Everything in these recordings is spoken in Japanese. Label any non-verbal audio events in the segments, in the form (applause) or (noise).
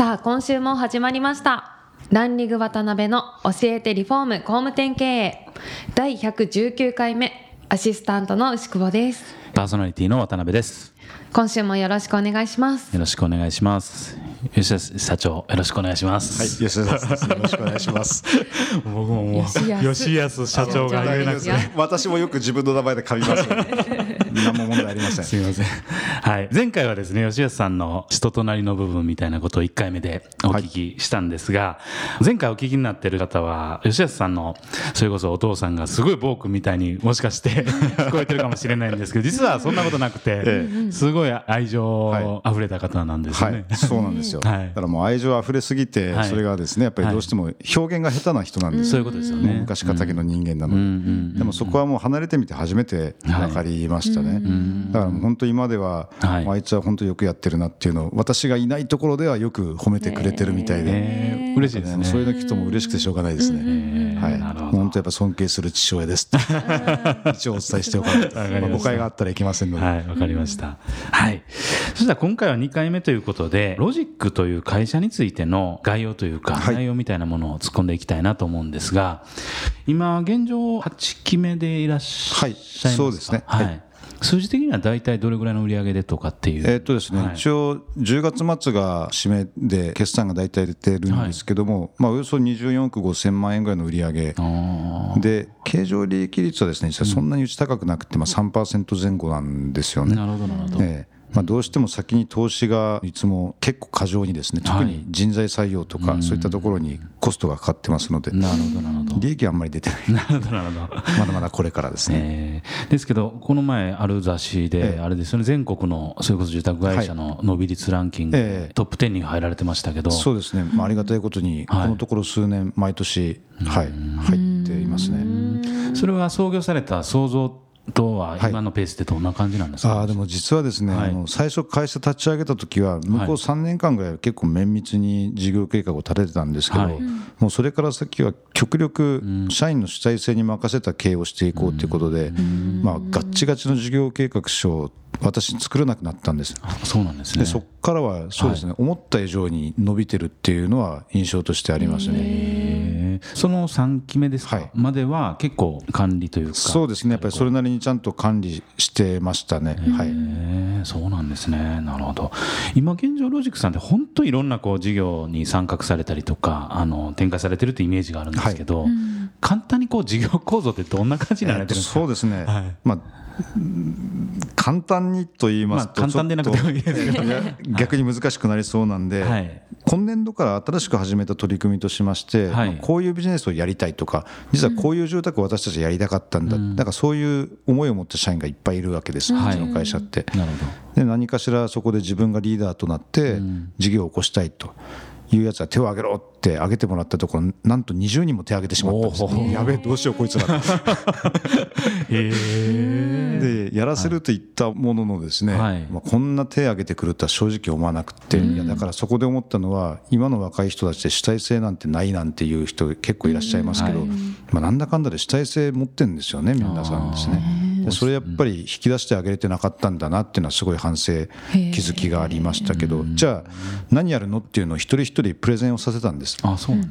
さあ今週も始まりました。ランリグ渡辺の教えてリフォーム工務店経営。第119回目アシスタントの牛久保です。パーソナリティの渡辺です。今週もよろしくお願いします。よろしくお願いします。吉田社長よろしくお願いします。はい吉田ですよろしくお願いします。僕ももう吉安社長が言えなくて。私もよく自分の名前で噛みます何も問題ありません。すみません。はい。前回はですね吉安さんの人となりの部分みたいなことを1回目でお聞きしたんですが、はい、前回お聞きになっている方は吉安さんのそれこそお父さんがすごいボークみたいにもしかして (laughs) 聞こえてるかもしれないんですけど実はそんなことなくて、ええ、すごい愛情あふれた方なんですね、はい、そうなんですよ、はい、だからもう愛情あふれすぎて、それがですねやっぱりどうしても表現が下手な人なんです、そういうことですよね。昔敵の人間なので、でもそこはもう離れてみて初めて分かりましたね、だから本当今では、あい。つは本当よくやってるなっていうのを私がいないところではよく褒めてくれてるみたいで、嬉しいですね。そういうの聞くとも嬉しくてしょうがないですね、はい、本当やっぱ尊敬する父親です (laughs) 一応お伝えしておかないと、まあ、誤解があったらいけませんので。はいわかりました、はい。そしたら今回は2回目ということでロジックという会社についての概要というか、内容みたいなものを突っ込んでいきたいなと思うんですが今現状8期目でいらっしゃいますか、はい、そうですね。はい数字的には大体どれぐらいの売り上げでとかっていう、えっとですね、はい、一応、10月末が締めで、決算が大体出てるんですけども、はい、まあ、およそ24億5000万円ぐらいの売り上げ。で、経常利益率はですね、実はそんなにうち高くなくて、まあ、3%前後なんですよね。なるほどなるほど、えーまあ、どうしても先に投資がいつも結構過剰にですね特に人材採用とかそういったところにコストがかかってますので。なるほどなるほど。利益はあんまり出てない。(laughs) なるほどなるほど。まだまだこれからですね、えー、ですけどこの前ある雑誌であれですよね全国のそれこそ住宅会社の伸び率ランキング、トップ10に入られてましたけど。そうですね、まあ、ありがたいことにこのところ数年毎年、はい、入っていますね。それは創業された創造とは今のペースでどんな感じなんですか、はい、あでも実はですね、はい、あの最初会社立ち上げた時は向こう3年間ぐらい結構綿密に事業計画を立ててたんですけど、はい、もうそれから先は極力社員の主体性に任せた経営をしていこうということで、まあ、ガッチガチの事業計画書を私作らなくなったんです。そうなんですね。そこからはそうですね、思った以上に伸びてるっていうのは印象としてありますねその3期目ですか、はい、までは結構管理というか。そうですね。やっぱりそれなりにちゃんと管理してましたね。はい。そうなんですね。なるほど。今現状ロジックさんって本当いろんなこう事業に参画されたりとかあの展開されてるってイメージがあるんですけど、はい、簡単にこう事業構造ってどんな感じになられてるんですか、そうですね、はい、まあ簡単にと言いますと、簡単でなくてもいいですけど、逆に難しくなりそうなんで、はい、今年度から新しく始めた取り組みとしまして、はい、こういうビジネスをやりたいとか、実はこういう住宅を私たちやりたかったんだ、うん、だからそういう思いを持った社員がいっぱいいるわけです、うちの会社って。なるほど。で何かしらそこで自分がリーダーとなって、事業を起こしたいと。いうやつは手を挙げろって挙げてもらったところなんと20人も手挙げてしまったんですやべえどうしようこいつら。でやらせると言ったもののですね、はい、まあ、こんな手挙げてくるとは正直思わなくて、いやだからそこで思ったのは今の若い人たちで主体性なんてないなんていう人結構いらっしゃいますけど、はい、まあ、なんだかんだで主体性持ってるんですよね皆さんですね。それやっぱり引き出してあげれてなかったんだなっていうのはすごい反省気づきがありましたけどじゃあ何やるのっていうのを一人一人プレゼンをさせたんです。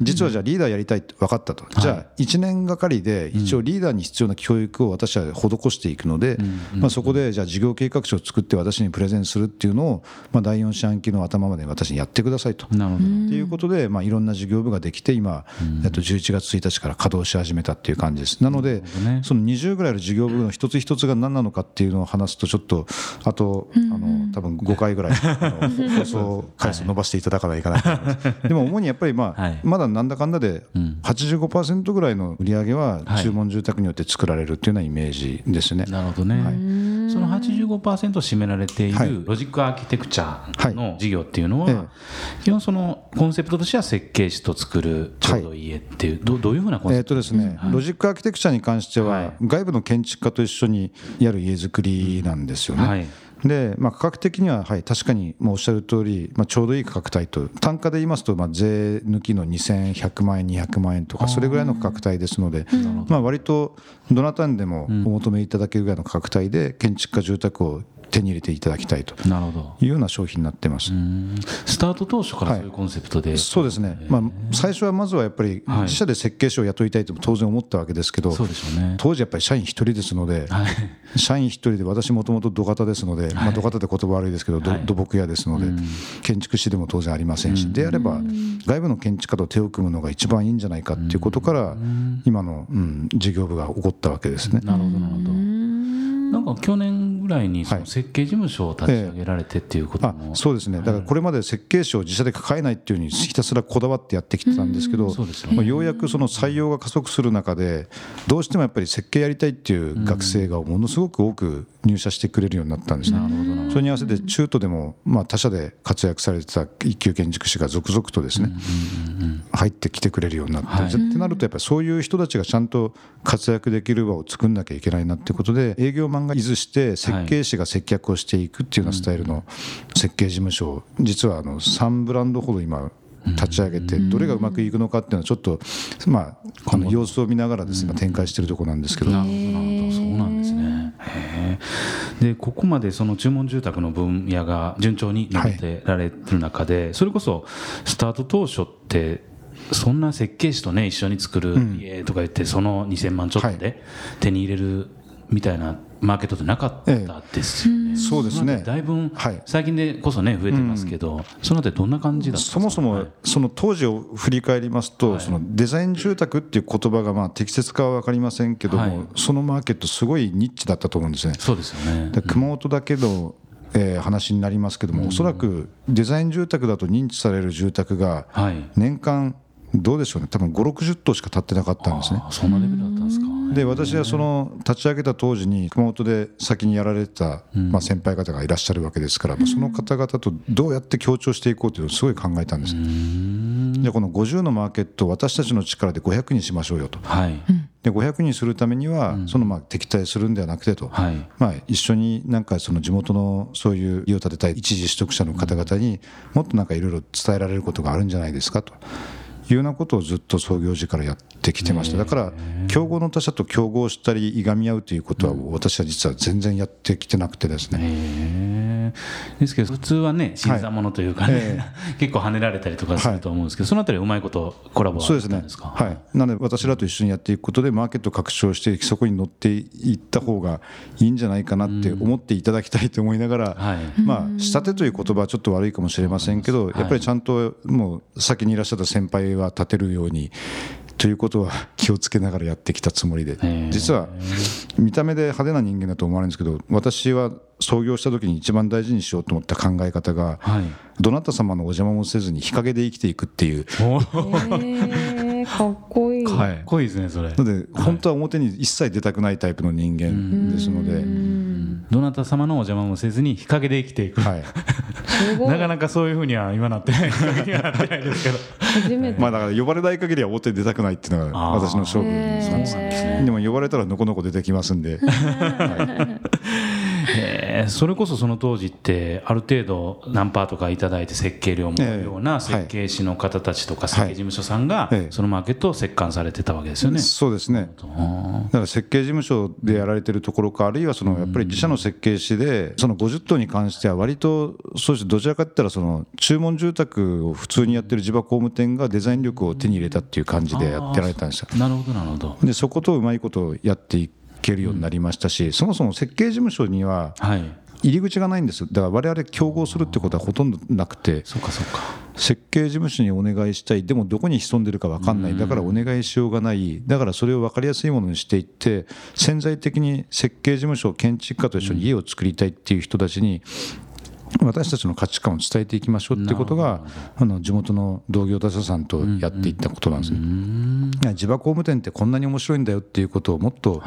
実はじゃあリーダーやりたいって分かったと。じゃあ1年がかりで一応リーダーに必要な教育を私は施していくのでまあそこでじゃあ事業計画書を作って私にプレゼンするっていうのをまあ第4四半期の頭まで私にやってくださいと。っていうことでまあいろんな事業部ができて今っと11月1日から稼働し始めたっていう感じです。なのでその20ぐらいの事業部の一つ一つが何なのかっていうのを話すとちょっとあとあの多分5回ぐらい (laughs) 放送回数伸ばしていただかないかなと思います。でも主にやっぱりまあまだなんだかんだで85%ぐらいの売り上げは注文住宅によって作られるっていうようなイメージですね。なるほどね、はいその85%占められているロジックアーキテクチャの事業っていうのは、基本そのコンセプトとしては設計士と作るちょうどいい家っていう、どどういうふうなコンセプト？ですね、ロジックアーキテクチャに関しては、外部の建築家と一緒にやる家づくりなんですよね。で、まあ、価格的には、はい、確かにもうおっしゃる通り、まあ、ちょうどいい価格帯と、単価で言いますと、まあ、税抜きの2100万円、200万円とか、それぐらいの価格帯ですので、まあ割とどなたにでもお求めいただけるぐらいの価格帯で、建築家住宅を手に入れていただきたいというような商品になってます。スタート当初からそういうコンセプトで、はい、そうですね、まあ、最初はまずはやっぱり自社で設計士を雇いたいと当然思ったわけですけど、そうでしょうね、当時やっぱり社員一人ですので、はい、社員一人で私もともと土方ですので、まあ、土方って言葉悪いですけど、土木屋ですので、建築士でも当然ありませんし、であれば外部の建築家と手を組むのが一番いいんじゃないかっていうことから今の、うん、事業部が起こったわけですね。なるほどなるほど。なんか去年ぐらいにその設計事務所を立ち上げられてっていうことも、はい、そうですね。だからこれまで設計士を自社で抱えないっていうふうにひたすらこだわってやってきてたんですけど、まあ、ようやくその採用が加速する中でどうしてもやっぱり設計やりたいっていう学生がものすごく多く入社してくれるようになったんですね。それに合わせて中途でもまあ他社で活躍されてた一級建築士が続々とですね入ってきてくれるようになって、はい、ってなるとやっぱりそういう人たちがちゃんと活躍できる場を作んなきゃいけないなってことで営業マンがいずして設計士が接客をしていくっていうようなスタイルの設計事務所を実はあの3ブランドほど今立ち上げてどれがうまくいくのかっていうのはちょっとまあこの様子を見ながらですね展開しているところなんですけど。なるほどそうなんですね。でここまでその注文住宅の分野が順調に伸びてられる中で、それこそスタート当初ってそんな設計士とね一緒に作る家とか言ってその2000万ちょっとで手に入れるみたいなマーケットってなかったですよね、ええ、そうですね。だいぶ、最近でこそね増えてますけど、うん、そのあたりどんな感じだったそもそもその当時を振り返りますと、はい、そのデザイン住宅っていう言葉がまあ適切かは分かりませんけども、はい、そのマーケットすごいニッチだったと思うんですね。そうですよね。熊本だけのえー、話になりますけども、おそらくデザイン住宅だと認知される住宅が年間どうでしょうね。多分560棟しか建ってなかったんですね。そんなレベルだったんですか。で私はその立ち上げた当時に熊本で先にやられた、まあ、先輩方がいらっしゃるわけですから、その方々とどうやって協調していこうというのをすごい考えたんです。でこの50のマーケットを私たちの力で500にしましょうよと、はい、で500にするためには、そのまあ敵対するんではなくてと、はい、まあ、一緒になんかその地元のそういう家を建てたい一時取得者の方々にもっとなんかいろいろ伝えられることがあるんじゃないですかと。いうようなことをずっと創業時からやってきてました。だから競合の他社と競合したりいがみ合うということは私は実は全然やってきてなくてですね。ですけど普通はね新参者というかね、はいえ。ー、(laughs) 結構跳ねられたりとかすると思うんですけど、はい、そのあたりうまいことコラボはそうですね。はい。なので私らと一緒にやっていくことでマーケット拡張してそこに乗っていった方がいいんじゃないかなって思っていただきたいと思いながら、はい、まあ仕立てという言葉はちょっと悪いかもしれませんけどやっぱりちゃんともう先にいらっしゃった先輩は立てるようにということは気をつけながらやってきたつもりで実は見た目で派手な人間だと思われるんですけど私は創業した時に一番大事にしようと思った考え方が、どなた様のお邪魔もせずに日陰で生きていくっていう。かっこいい。かっこいいですねそれ。ので本当は表に一切出たくないタイプの人間ですので。どなた様のお邪魔もせずに日陰で生きていく。はい。なかなかそういうふうには今なってないにはなってないですけど。初めて。まあだから呼ばれない限りは表に出たくないっていうのが私の勝負なんですね。でも呼ばれたらのこのこ出てきますんで。(laughs) はいえそれこそその当時ってある程度何パーとか頂いて設計料もような設計士の方たちとか設計事務所さんがそのマーケットを折檻されてたわけですよね。そうですね。だから設計事務所でやられてるところかあるいはそのやっぱり自社の設計士でその50棟に関しては割とそうしてどちらかって言ったらその注文住宅を普通にやってる地場工務店がデザイン力を手に入れたっていう感じでやってられたんですよ。なるほどなるほど。でそことうまいことやっていけるようになりましたし、そもそも設計事務所には入り口がないんです。だから我々競合するってことはほとんどなくてそうかそうか。設計事務所にお願いしたい。でもどこに潜んでるか分かんない。だからお願いしようがない。だからそれを分かりやすいものにしていって潜在的に設計事務所建築家と一緒に家を作りたいっていう人たちに私たちの価値観を伝えていきましょうってことがあの地元の同業他社さんとやっていったことなんですね。地場工務店ってこんなに面白いんだよっていうことをもっと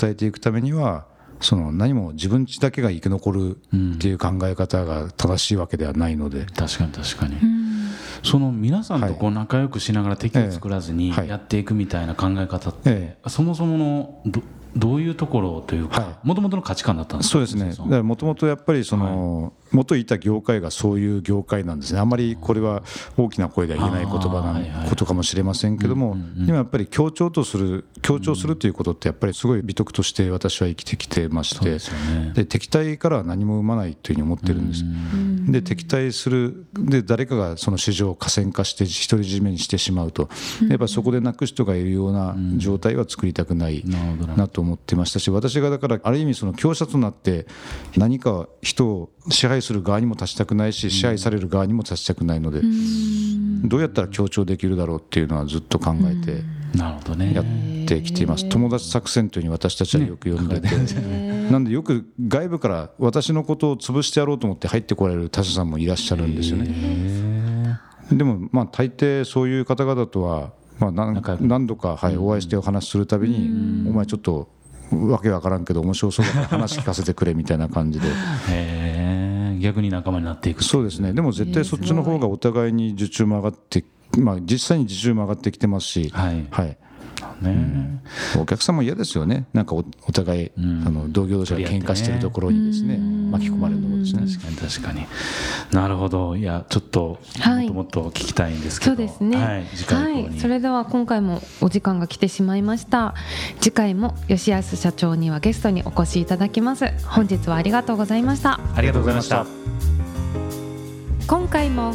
伝えていくためにはその何も自分ちだけが生き残るっていう考え方が正しいわけではないので、確かに確かに、その皆さんとこう仲良くしながら敵を作らずにやっていくみたいな考え方って、そもそものどどういうところというかもともとの価値観だったんですか？そうですね。もともとやっぱりその、元いた業界がそういう業界なんですね。あんまりこれは大きな声では言えない言葉なことかもしれませんけども今やっぱり強調とする強調するということってやっぱりすごい美徳として私は生きてきてましてで敵対からは何も生まないというふうに思ってるんです。で敵対するで誰かがその市場を河川化して独り占めにしてしまうとやっぱそこでなく人がいるような状態は作りたくないなと思ってましたし私がだからある意味その強者となって何か人を支配する側にも立ちたくないし支配される側にも立ちたくないのでどうやったら強調できるだろうっていうのはずっと考えてやってきています。友達作戦というふうに私たちはよく呼んでて。なんでよく外部から私のことを潰してやろうと思って入ってこられる他者さんもいらっしゃるんですよね。でもまあ大抵そういう方々とはまあ何度かはいお会いしてお話しするたびにお前ちょっとわけわからんけど面白そうだから話聞かせてくれみたいな感じで逆に仲間になっていく。そうですね。でも絶対そっちの方がお互いに受注も上がってまあ実際に受注も上がってきてますし。はい、はいね、うん、お客さんも嫌ですよね。なんかお互い、うん、あの同業同士が喧嘩してるところにですね、巻き込まれるのもですね。確かに確かに。なるほど。いやちょっと、はい、もっともっと聞きたいんですけど。そうですね、はい、次回はい、それでは今回もお時間が来てしまいました。次回も吉安社長にはゲストにお越しいただきます。本日はありがとうございました。ありがとうございました。今回も